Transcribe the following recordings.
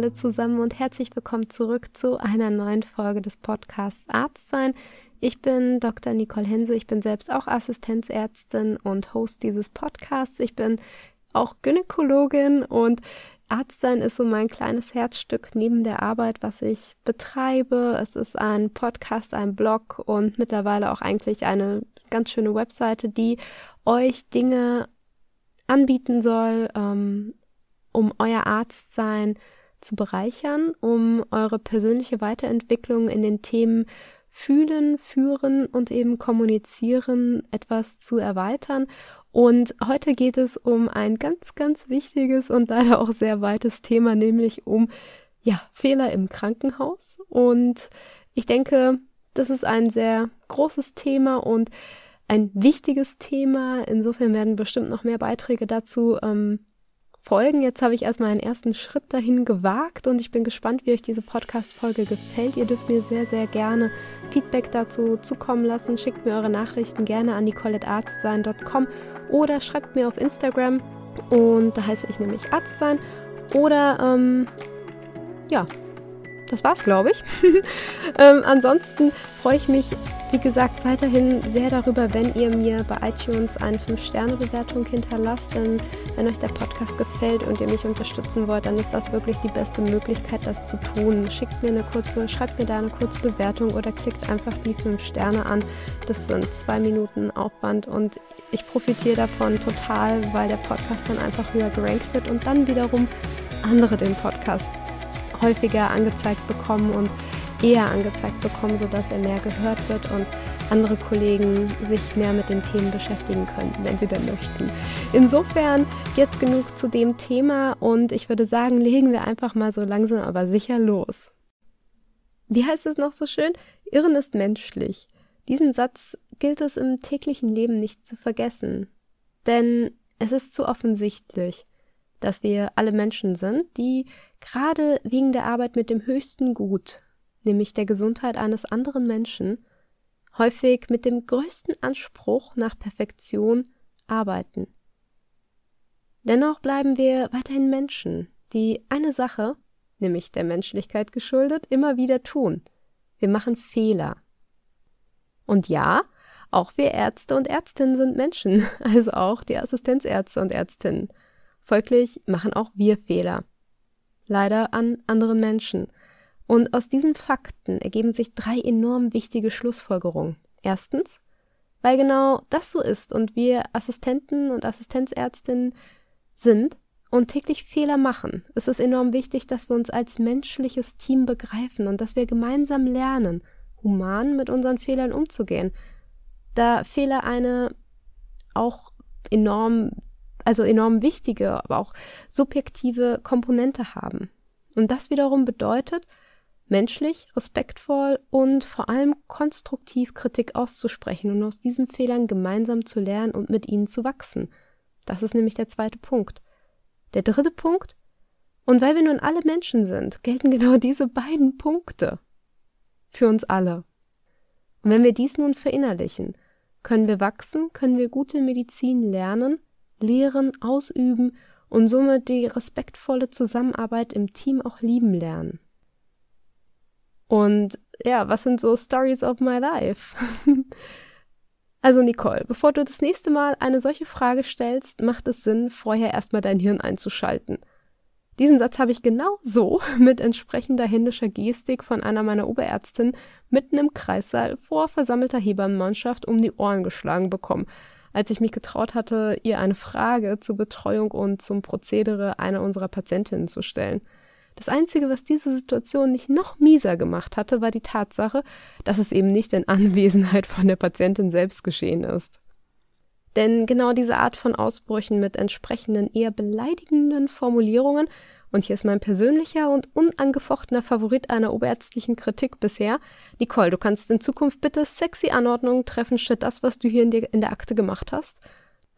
alle zusammen und herzlich willkommen zurück zu einer neuen Folge des Podcasts Arzt sein. Ich bin Dr. Nicole Hense, ich bin selbst auch Assistenzärztin und Host dieses Podcasts. Ich bin auch Gynäkologin und Arzt sein ist so mein kleines Herzstück neben der Arbeit, was ich betreibe. Es ist ein Podcast, ein Blog und mittlerweile auch eigentlich eine ganz schöne Webseite, die euch Dinge anbieten soll, ähm, um euer Arztsein zu bereichern, um eure persönliche Weiterentwicklung in den Themen Fühlen, Führen und eben Kommunizieren etwas zu erweitern. Und heute geht es um ein ganz, ganz wichtiges und leider auch sehr weites Thema, nämlich um ja, Fehler im Krankenhaus. Und ich denke, das ist ein sehr großes Thema und ein wichtiges Thema. Insofern werden bestimmt noch mehr Beiträge dazu ähm, folgen. Jetzt habe ich erstmal einen ersten Schritt dahin gewagt und ich bin gespannt, wie euch diese Podcast-Folge gefällt. Ihr dürft mir sehr, sehr gerne Feedback dazu zukommen lassen. Schickt mir eure Nachrichten gerne an nicolettearztsein.com oder schreibt mir auf Instagram und da heiße ich nämlich Arztsein. Oder ähm, ja, das war's, glaube ich. ähm, ansonsten freue ich mich, wie gesagt, weiterhin sehr darüber, wenn ihr mir bei iTunes eine 5-Sterne-Bewertung hinterlasst. Denn wenn euch der Podcast gefällt und ihr mich unterstützen wollt, dann ist das wirklich die beste Möglichkeit, das zu tun. Schickt mir eine kurze, schreibt mir da eine kurze Bewertung oder klickt einfach die 5 Sterne an. Das sind zwei Minuten Aufwand und ich profitiere davon total, weil der Podcast dann einfach höher gerankt wird und dann wiederum andere den Podcast häufiger angezeigt bekommen und eher angezeigt bekommen, sodass er mehr gehört wird und andere Kollegen sich mehr mit den Themen beschäftigen könnten, wenn sie denn möchten. Insofern jetzt genug zu dem Thema und ich würde sagen, legen wir einfach mal so langsam aber sicher los. Wie heißt es noch so schön? Irren ist menschlich. Diesen Satz gilt es im täglichen Leben nicht zu vergessen. Denn es ist zu offensichtlich dass wir alle Menschen sind, die gerade wegen der Arbeit mit dem höchsten Gut, nämlich der Gesundheit eines anderen Menschen, häufig mit dem größten Anspruch nach Perfektion arbeiten. Dennoch bleiben wir weiterhin Menschen, die eine Sache, nämlich der Menschlichkeit geschuldet, immer wieder tun. Wir machen Fehler. Und ja, auch wir Ärzte und Ärztinnen sind Menschen, also auch die Assistenzärzte und Ärztinnen. Folglich machen auch wir Fehler. Leider an anderen Menschen. Und aus diesen Fakten ergeben sich drei enorm wichtige Schlussfolgerungen. Erstens, weil genau das so ist und wir Assistenten und Assistenzärztinnen sind und täglich Fehler machen, ist es enorm wichtig, dass wir uns als menschliches Team begreifen und dass wir gemeinsam lernen, human mit unseren Fehlern umzugehen. Da Fehler eine auch enorm also enorm wichtige, aber auch subjektive Komponente haben. Und das wiederum bedeutet, menschlich, respektvoll und vor allem konstruktiv Kritik auszusprechen und aus diesen Fehlern gemeinsam zu lernen und mit ihnen zu wachsen. Das ist nämlich der zweite Punkt. Der dritte Punkt, und weil wir nun alle Menschen sind, gelten genau diese beiden Punkte für uns alle. Und wenn wir dies nun verinnerlichen, können wir wachsen, können wir gute Medizin lernen lehren, ausüben und somit die respektvolle Zusammenarbeit im Team auch lieben lernen. Und ja, was sind so Stories of my life? also Nicole, bevor du das nächste Mal eine solche Frage stellst, macht es Sinn, vorher erstmal dein Hirn einzuschalten. Diesen Satz habe ich genau so mit entsprechender händischer Gestik von einer meiner Oberärztinnen mitten im Kreissaal vor versammelter Hebammenmannschaft um die Ohren geschlagen bekommen als ich mich getraut hatte, ihr eine Frage zur Betreuung und zum Prozedere einer unserer Patientinnen zu stellen. Das Einzige, was diese Situation nicht noch mieser gemacht hatte, war die Tatsache, dass es eben nicht in Anwesenheit von der Patientin selbst geschehen ist. Denn genau diese Art von Ausbrüchen mit entsprechenden eher beleidigenden Formulierungen und hier ist mein persönlicher und unangefochtener Favorit einer oberärztlichen Kritik bisher. Nicole, du kannst in Zukunft bitte sexy Anordnungen treffen, statt das, was du hier in, der, in der Akte gemacht hast.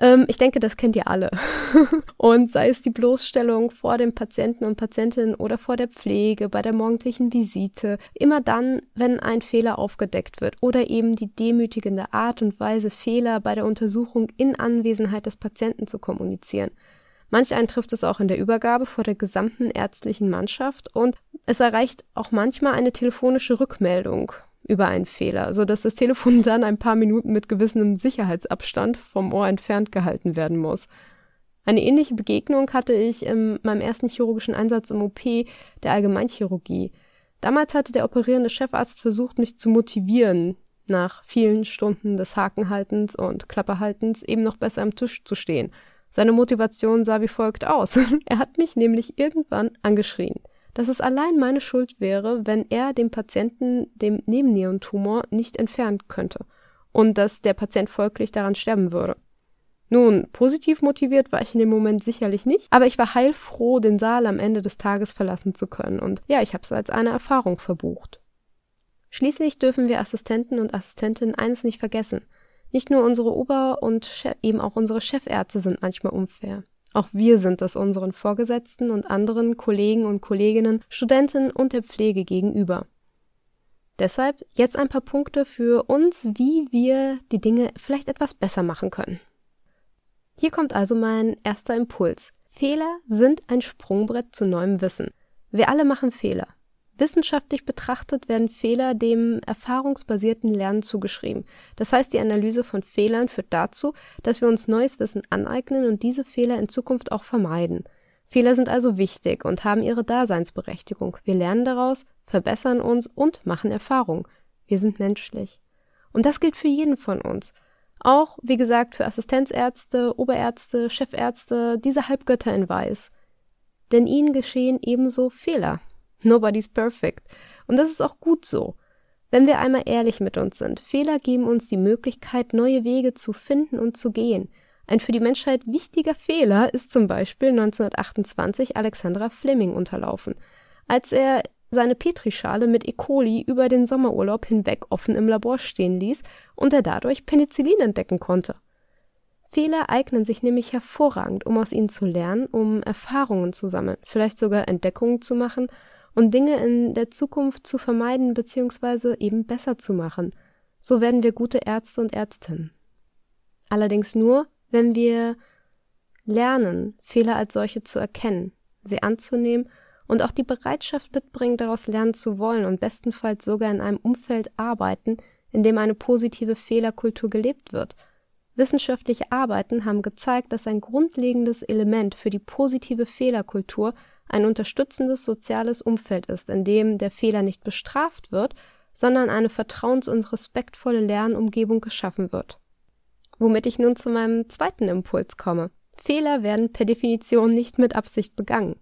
Ähm, ich denke, das kennt ihr alle. und sei es die Bloßstellung vor dem Patienten und Patientinnen oder vor der Pflege, bei der morgendlichen Visite, immer dann, wenn ein Fehler aufgedeckt wird oder eben die demütigende Art und Weise, Fehler bei der Untersuchung in Anwesenheit des Patienten zu kommunizieren. Manch einen trifft es auch in der Übergabe vor der gesamten ärztlichen Mannschaft und es erreicht auch manchmal eine telefonische Rückmeldung über einen Fehler, sodass das Telefon dann ein paar Minuten mit gewissem Sicherheitsabstand vom Ohr entfernt gehalten werden muss. Eine ähnliche Begegnung hatte ich in meinem ersten chirurgischen Einsatz im OP der Allgemeinchirurgie. Damals hatte der operierende Chefarzt versucht, mich zu motivieren, nach vielen Stunden des Hakenhaltens und Klapperhaltens eben noch besser am Tisch zu stehen. Seine Motivation sah wie folgt aus. er hat mich nämlich irgendwann angeschrien, dass es allein meine Schuld wäre, wenn er dem Patienten den Nebennierentumor nicht entfernen könnte und dass der Patient folglich daran sterben würde. Nun, positiv motiviert war ich in dem Moment sicherlich nicht, aber ich war heilfroh, den Saal am Ende des Tages verlassen zu können und ja, ich habe es als eine Erfahrung verbucht. Schließlich dürfen wir Assistenten und Assistentinnen eines nicht vergessen. Nicht nur unsere Ober- und eben auch unsere Chefärzte sind manchmal unfair. Auch wir sind es unseren Vorgesetzten und anderen Kollegen und Kolleginnen, Studenten und der Pflege gegenüber. Deshalb jetzt ein paar Punkte für uns, wie wir die Dinge vielleicht etwas besser machen können. Hier kommt also mein erster Impuls. Fehler sind ein Sprungbrett zu neuem Wissen. Wir alle machen Fehler. Wissenschaftlich betrachtet werden Fehler dem erfahrungsbasierten Lernen zugeschrieben. Das heißt, die Analyse von Fehlern führt dazu, dass wir uns neues Wissen aneignen und diese Fehler in Zukunft auch vermeiden. Fehler sind also wichtig und haben ihre Daseinsberechtigung. Wir lernen daraus, verbessern uns und machen Erfahrung. Wir sind menschlich. Und das gilt für jeden von uns. Auch, wie gesagt, für Assistenzärzte, Oberärzte, Chefärzte, diese Halbgötter in Weiß. Denn ihnen geschehen ebenso Fehler. Nobody's perfect. Und das ist auch gut so. Wenn wir einmal ehrlich mit uns sind, Fehler geben uns die Möglichkeit, neue Wege zu finden und zu gehen. Ein für die Menschheit wichtiger Fehler ist zum Beispiel 1928 Alexandra Fleming unterlaufen, als er seine Petrischale mit E. coli über den Sommerurlaub hinweg offen im Labor stehen ließ und er dadurch Penicillin entdecken konnte. Fehler eignen sich nämlich hervorragend, um aus ihnen zu lernen, um Erfahrungen zu sammeln, vielleicht sogar Entdeckungen zu machen und Dinge in der Zukunft zu vermeiden bzw. eben besser zu machen. So werden wir gute Ärzte und Ärztinnen. Allerdings nur, wenn wir lernen, Fehler als solche zu erkennen, sie anzunehmen und auch die Bereitschaft mitbringen, daraus lernen zu wollen und bestenfalls sogar in einem Umfeld arbeiten, in dem eine positive Fehlerkultur gelebt wird. Wissenschaftliche Arbeiten haben gezeigt, dass ein grundlegendes Element für die positive Fehlerkultur ein unterstützendes soziales Umfeld ist, in dem der Fehler nicht bestraft wird, sondern eine vertrauens- und respektvolle Lernumgebung geschaffen wird. Womit ich nun zu meinem zweiten Impuls komme. Fehler werden per Definition nicht mit Absicht begangen.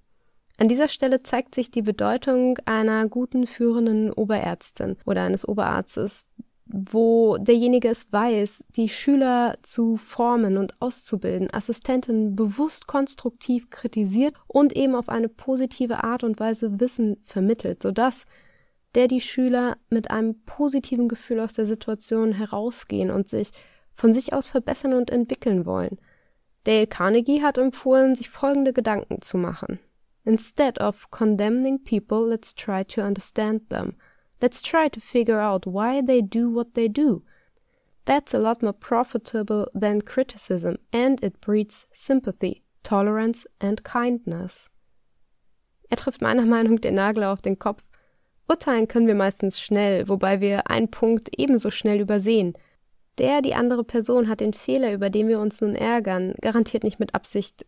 An dieser Stelle zeigt sich die Bedeutung einer guten führenden Oberärztin oder eines Oberarztes, wo derjenige es weiß, die Schüler zu formen und auszubilden, Assistenten bewusst konstruktiv kritisiert und eben auf eine positive Art und Weise Wissen vermittelt, sodass der die Schüler mit einem positiven Gefühl aus der Situation herausgehen und sich von sich aus verbessern und entwickeln wollen. Dale Carnegie hat empfohlen, sich folgende Gedanken zu machen. Instead of condemning people, let's try to understand them. Let's try to figure out why they do what they do. That's a lot more profitable than criticism, and it breeds sympathy, tolerance and kindness. Er trifft meiner Meinung den Nagel auf den Kopf. Urteilen können wir meistens schnell, wobei wir einen Punkt ebenso schnell übersehen. Der, die andere Person hat den Fehler, über den wir uns nun ärgern, garantiert nicht mit Absicht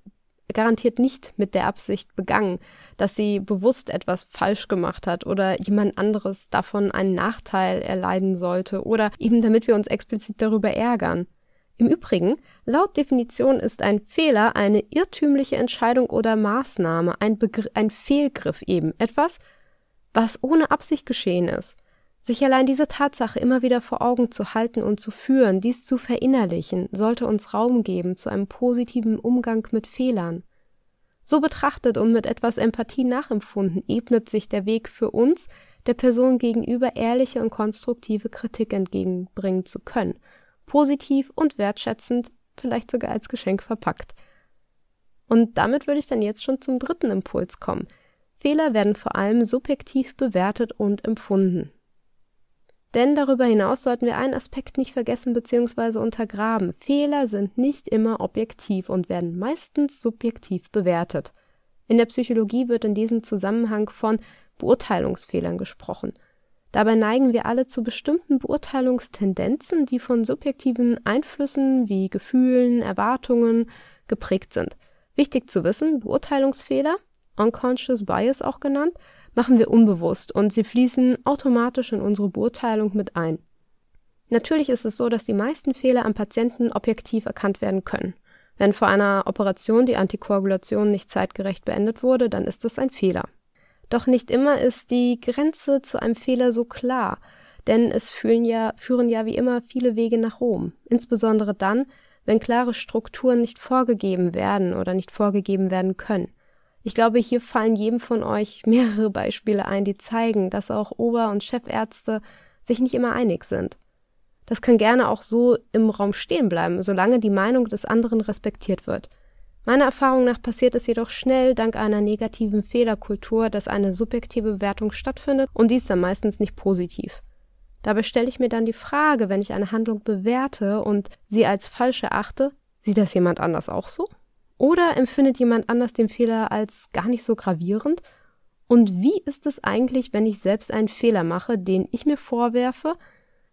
garantiert nicht mit der Absicht begangen, dass sie bewusst etwas falsch gemacht hat oder jemand anderes davon einen Nachteil erleiden sollte oder eben damit wir uns explizit darüber ärgern. Im Übrigen, laut Definition ist ein Fehler eine irrtümliche Entscheidung oder Maßnahme, ein, Begr ein Fehlgriff eben, etwas, was ohne Absicht geschehen ist. Sich allein diese Tatsache immer wieder vor Augen zu halten und zu führen, dies zu verinnerlichen, sollte uns Raum geben zu einem positiven Umgang mit Fehlern. So betrachtet und mit etwas Empathie nachempfunden, ebnet sich der Weg für uns, der Person gegenüber ehrliche und konstruktive Kritik entgegenbringen zu können, positiv und wertschätzend, vielleicht sogar als Geschenk verpackt. Und damit würde ich dann jetzt schon zum dritten Impuls kommen. Fehler werden vor allem subjektiv bewertet und empfunden. Denn darüber hinaus sollten wir einen Aspekt nicht vergessen bzw. untergraben. Fehler sind nicht immer objektiv und werden meistens subjektiv bewertet. In der Psychologie wird in diesem Zusammenhang von Beurteilungsfehlern gesprochen. Dabei neigen wir alle zu bestimmten Beurteilungstendenzen, die von subjektiven Einflüssen wie Gefühlen, Erwartungen geprägt sind. Wichtig zu wissen, Beurteilungsfehler, Unconscious Bias auch genannt, machen wir unbewusst und sie fließen automatisch in unsere Beurteilung mit ein. Natürlich ist es so, dass die meisten Fehler am Patienten objektiv erkannt werden können. Wenn vor einer Operation die Antikoagulation nicht zeitgerecht beendet wurde, dann ist das ein Fehler. Doch nicht immer ist die Grenze zu einem Fehler so klar, denn es führen ja, führen ja wie immer viele Wege nach Rom, insbesondere dann, wenn klare Strukturen nicht vorgegeben werden oder nicht vorgegeben werden können. Ich glaube, hier fallen jedem von euch mehrere Beispiele ein, die zeigen, dass auch Ober- und Chefärzte sich nicht immer einig sind. Das kann gerne auch so im Raum stehen bleiben, solange die Meinung des anderen respektiert wird. Meiner Erfahrung nach passiert es jedoch schnell dank einer negativen Fehlerkultur, dass eine subjektive Bewertung stattfindet und dies dann meistens nicht positiv. Dabei stelle ich mir dann die Frage, wenn ich eine Handlung bewerte und sie als falsch erachte, sieht das jemand anders auch so? Oder empfindet jemand anders den Fehler als gar nicht so gravierend? Und wie ist es eigentlich, wenn ich selbst einen Fehler mache, den ich mir vorwerfe,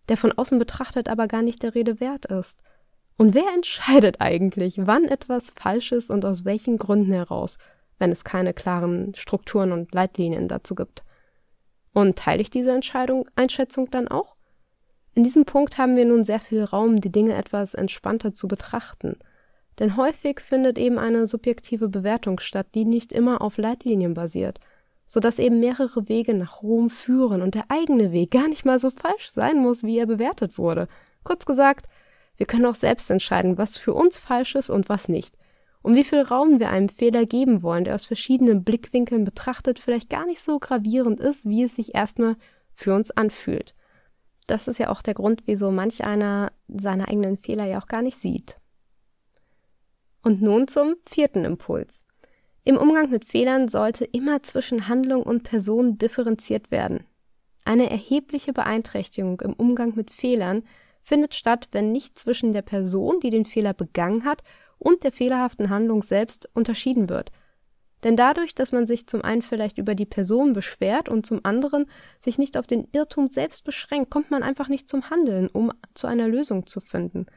der von außen betrachtet aber gar nicht der Rede wert ist? Und wer entscheidet eigentlich, wann etwas falsch ist und aus welchen Gründen heraus, wenn es keine klaren Strukturen und Leitlinien dazu gibt? Und teile ich diese Entscheidung, Einschätzung dann auch? In diesem Punkt haben wir nun sehr viel Raum, die Dinge etwas entspannter zu betrachten. Denn häufig findet eben eine subjektive Bewertung statt, die nicht immer auf Leitlinien basiert, so dass eben mehrere Wege nach Rom führen und der eigene Weg gar nicht mal so falsch sein muss, wie er bewertet wurde. Kurz gesagt, wir können auch selbst entscheiden, was für uns falsch ist und was nicht. Und wie viel Raum wir einem Fehler geben wollen, der aus verschiedenen Blickwinkeln betrachtet vielleicht gar nicht so gravierend ist, wie es sich erstmal für uns anfühlt. Das ist ja auch der Grund, wieso manch einer seine eigenen Fehler ja auch gar nicht sieht. Und nun zum vierten Impuls. Im Umgang mit Fehlern sollte immer zwischen Handlung und Person differenziert werden. Eine erhebliche Beeinträchtigung im Umgang mit Fehlern findet statt, wenn nicht zwischen der Person, die den Fehler begangen hat, und der fehlerhaften Handlung selbst unterschieden wird. Denn dadurch, dass man sich zum einen vielleicht über die Person beschwert und zum anderen sich nicht auf den Irrtum selbst beschränkt, kommt man einfach nicht zum Handeln, um zu einer Lösung zu finden.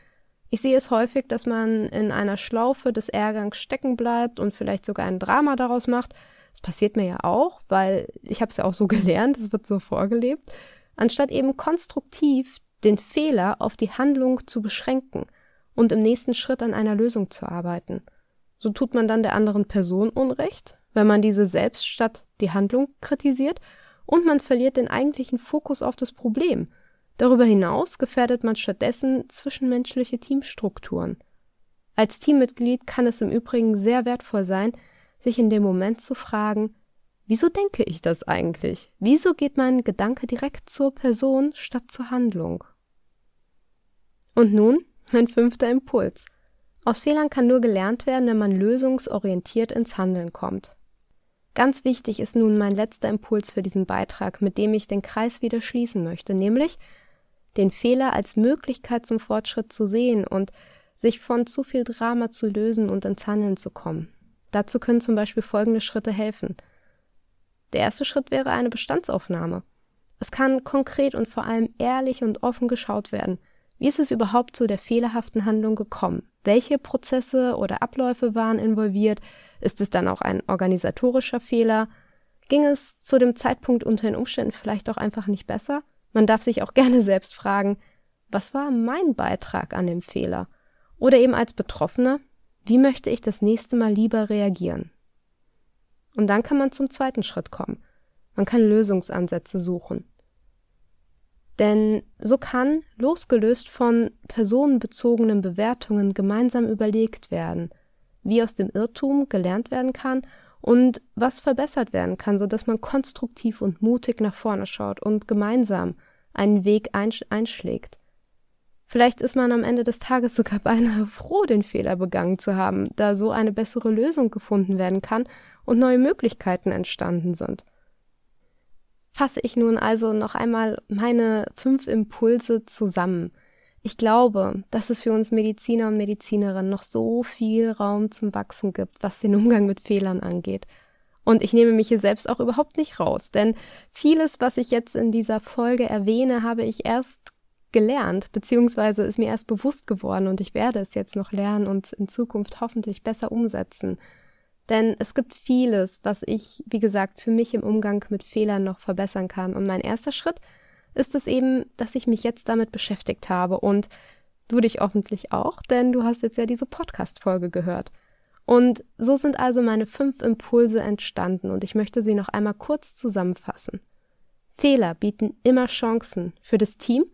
Ich sehe es häufig, dass man in einer Schlaufe des Ärgerns stecken bleibt und vielleicht sogar ein Drama daraus macht. Das passiert mir ja auch, weil ich habe es ja auch so gelernt, es wird so vorgelebt, anstatt eben konstruktiv den Fehler auf die Handlung zu beschränken und im nächsten Schritt an einer Lösung zu arbeiten. So tut man dann der anderen Person Unrecht, wenn man diese selbst statt die Handlung kritisiert, und man verliert den eigentlichen Fokus auf das Problem Darüber hinaus gefährdet man stattdessen zwischenmenschliche Teamstrukturen. Als Teammitglied kann es im Übrigen sehr wertvoll sein, sich in dem Moment zu fragen, wieso denke ich das eigentlich? Wieso geht mein Gedanke direkt zur Person statt zur Handlung? Und nun mein fünfter Impuls. Aus Fehlern kann nur gelernt werden, wenn man lösungsorientiert ins Handeln kommt. Ganz wichtig ist nun mein letzter Impuls für diesen Beitrag, mit dem ich den Kreis wieder schließen möchte, nämlich den Fehler als Möglichkeit zum Fortschritt zu sehen und sich von zu viel Drama zu lösen und ins Handeln zu kommen. Dazu können zum Beispiel folgende Schritte helfen. Der erste Schritt wäre eine Bestandsaufnahme. Es kann konkret und vor allem ehrlich und offen geschaut werden. Wie ist es überhaupt zu der fehlerhaften Handlung gekommen? Welche Prozesse oder Abläufe waren involviert? Ist es dann auch ein organisatorischer Fehler? Ging es zu dem Zeitpunkt unter den Umständen vielleicht auch einfach nicht besser? Man darf sich auch gerne selbst fragen, was war mein Beitrag an dem Fehler? Oder eben als Betroffener, wie möchte ich das nächste Mal lieber reagieren? Und dann kann man zum zweiten Schritt kommen. Man kann Lösungsansätze suchen. Denn so kann, losgelöst von personenbezogenen Bewertungen, gemeinsam überlegt werden, wie aus dem Irrtum gelernt werden kann und was verbessert werden kann, sodass man konstruktiv und mutig nach vorne schaut und gemeinsam einen Weg einsch einschlägt. Vielleicht ist man am Ende des Tages sogar beinahe froh, den Fehler begangen zu haben, da so eine bessere Lösung gefunden werden kann und neue Möglichkeiten entstanden sind. fasse ich nun also noch einmal meine fünf Impulse zusammen. Ich glaube, dass es für uns Mediziner und Medizinerinnen noch so viel Raum zum Wachsen gibt, was den Umgang mit Fehlern angeht. Und ich nehme mich hier selbst auch überhaupt nicht raus, denn vieles, was ich jetzt in dieser Folge erwähne, habe ich erst gelernt, beziehungsweise ist mir erst bewusst geworden und ich werde es jetzt noch lernen und in Zukunft hoffentlich besser umsetzen. Denn es gibt vieles, was ich, wie gesagt, für mich im Umgang mit Fehlern noch verbessern kann. Und mein erster Schritt ist es eben, dass ich mich jetzt damit beschäftigt habe und du dich hoffentlich auch, denn du hast jetzt ja diese Podcast-Folge gehört. Und so sind also meine fünf Impulse entstanden und ich möchte sie noch einmal kurz zusammenfassen. Fehler bieten immer Chancen für das Team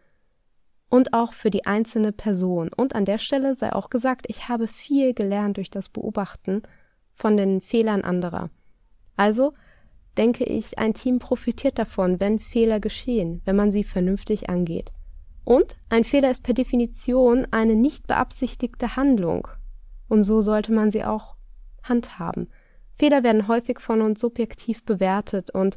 und auch für die einzelne Person. Und an der Stelle sei auch gesagt, ich habe viel gelernt durch das Beobachten von den Fehlern anderer. Also denke ich, ein Team profitiert davon, wenn Fehler geschehen, wenn man sie vernünftig angeht. Und ein Fehler ist per Definition eine nicht beabsichtigte Handlung. Und so sollte man sie auch handhaben. Fehler werden häufig von uns subjektiv bewertet und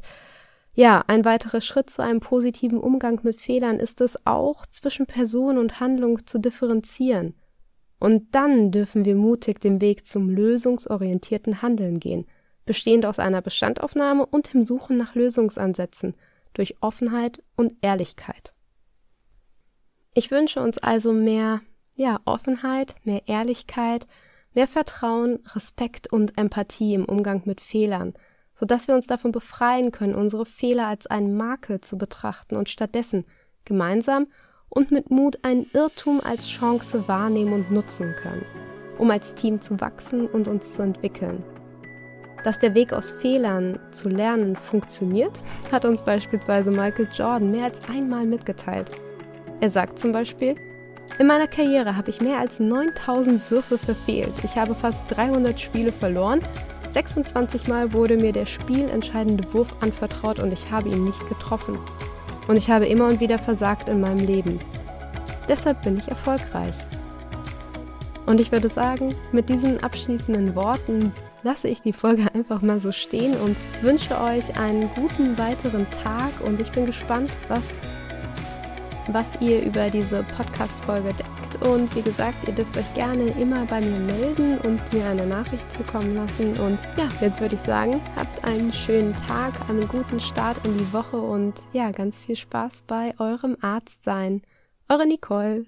ja, ein weiterer Schritt zu einem positiven Umgang mit Fehlern ist es auch, zwischen Person und Handlung zu differenzieren. Und dann dürfen wir mutig den Weg zum lösungsorientierten Handeln gehen, bestehend aus einer Bestandaufnahme und dem Suchen nach Lösungsansätzen durch Offenheit und Ehrlichkeit. Ich wünsche uns also mehr ja, Offenheit, mehr Ehrlichkeit, mehr Vertrauen, Respekt und Empathie im Umgang mit Fehlern – sodass wir uns davon befreien können, unsere Fehler als einen Makel zu betrachten und stattdessen gemeinsam und mit Mut einen Irrtum als Chance wahrnehmen und nutzen können, um als Team zu wachsen und uns zu entwickeln. Dass der Weg aus Fehlern zu lernen funktioniert, hat uns beispielsweise Michael Jordan mehr als einmal mitgeteilt. Er sagt zum Beispiel, in meiner Karriere habe ich mehr als 9000 Würfe verfehlt. Ich habe fast 300 Spiele verloren 26 Mal wurde mir der spielentscheidende Wurf anvertraut und ich habe ihn nicht getroffen. Und ich habe immer und wieder versagt in meinem Leben. Deshalb bin ich erfolgreich. Und ich würde sagen, mit diesen abschließenden Worten lasse ich die Folge einfach mal so stehen und wünsche euch einen guten weiteren Tag und ich bin gespannt, was, was ihr über diese Podcast-Folge denkt und wie gesagt, ihr dürft euch gerne immer bei mir melden und mir eine Nachricht zukommen lassen. Und ja, jetzt würde ich sagen, habt einen schönen Tag, einen guten Start in die Woche und ja, ganz viel Spaß bei eurem Arzt sein. Eure Nicole.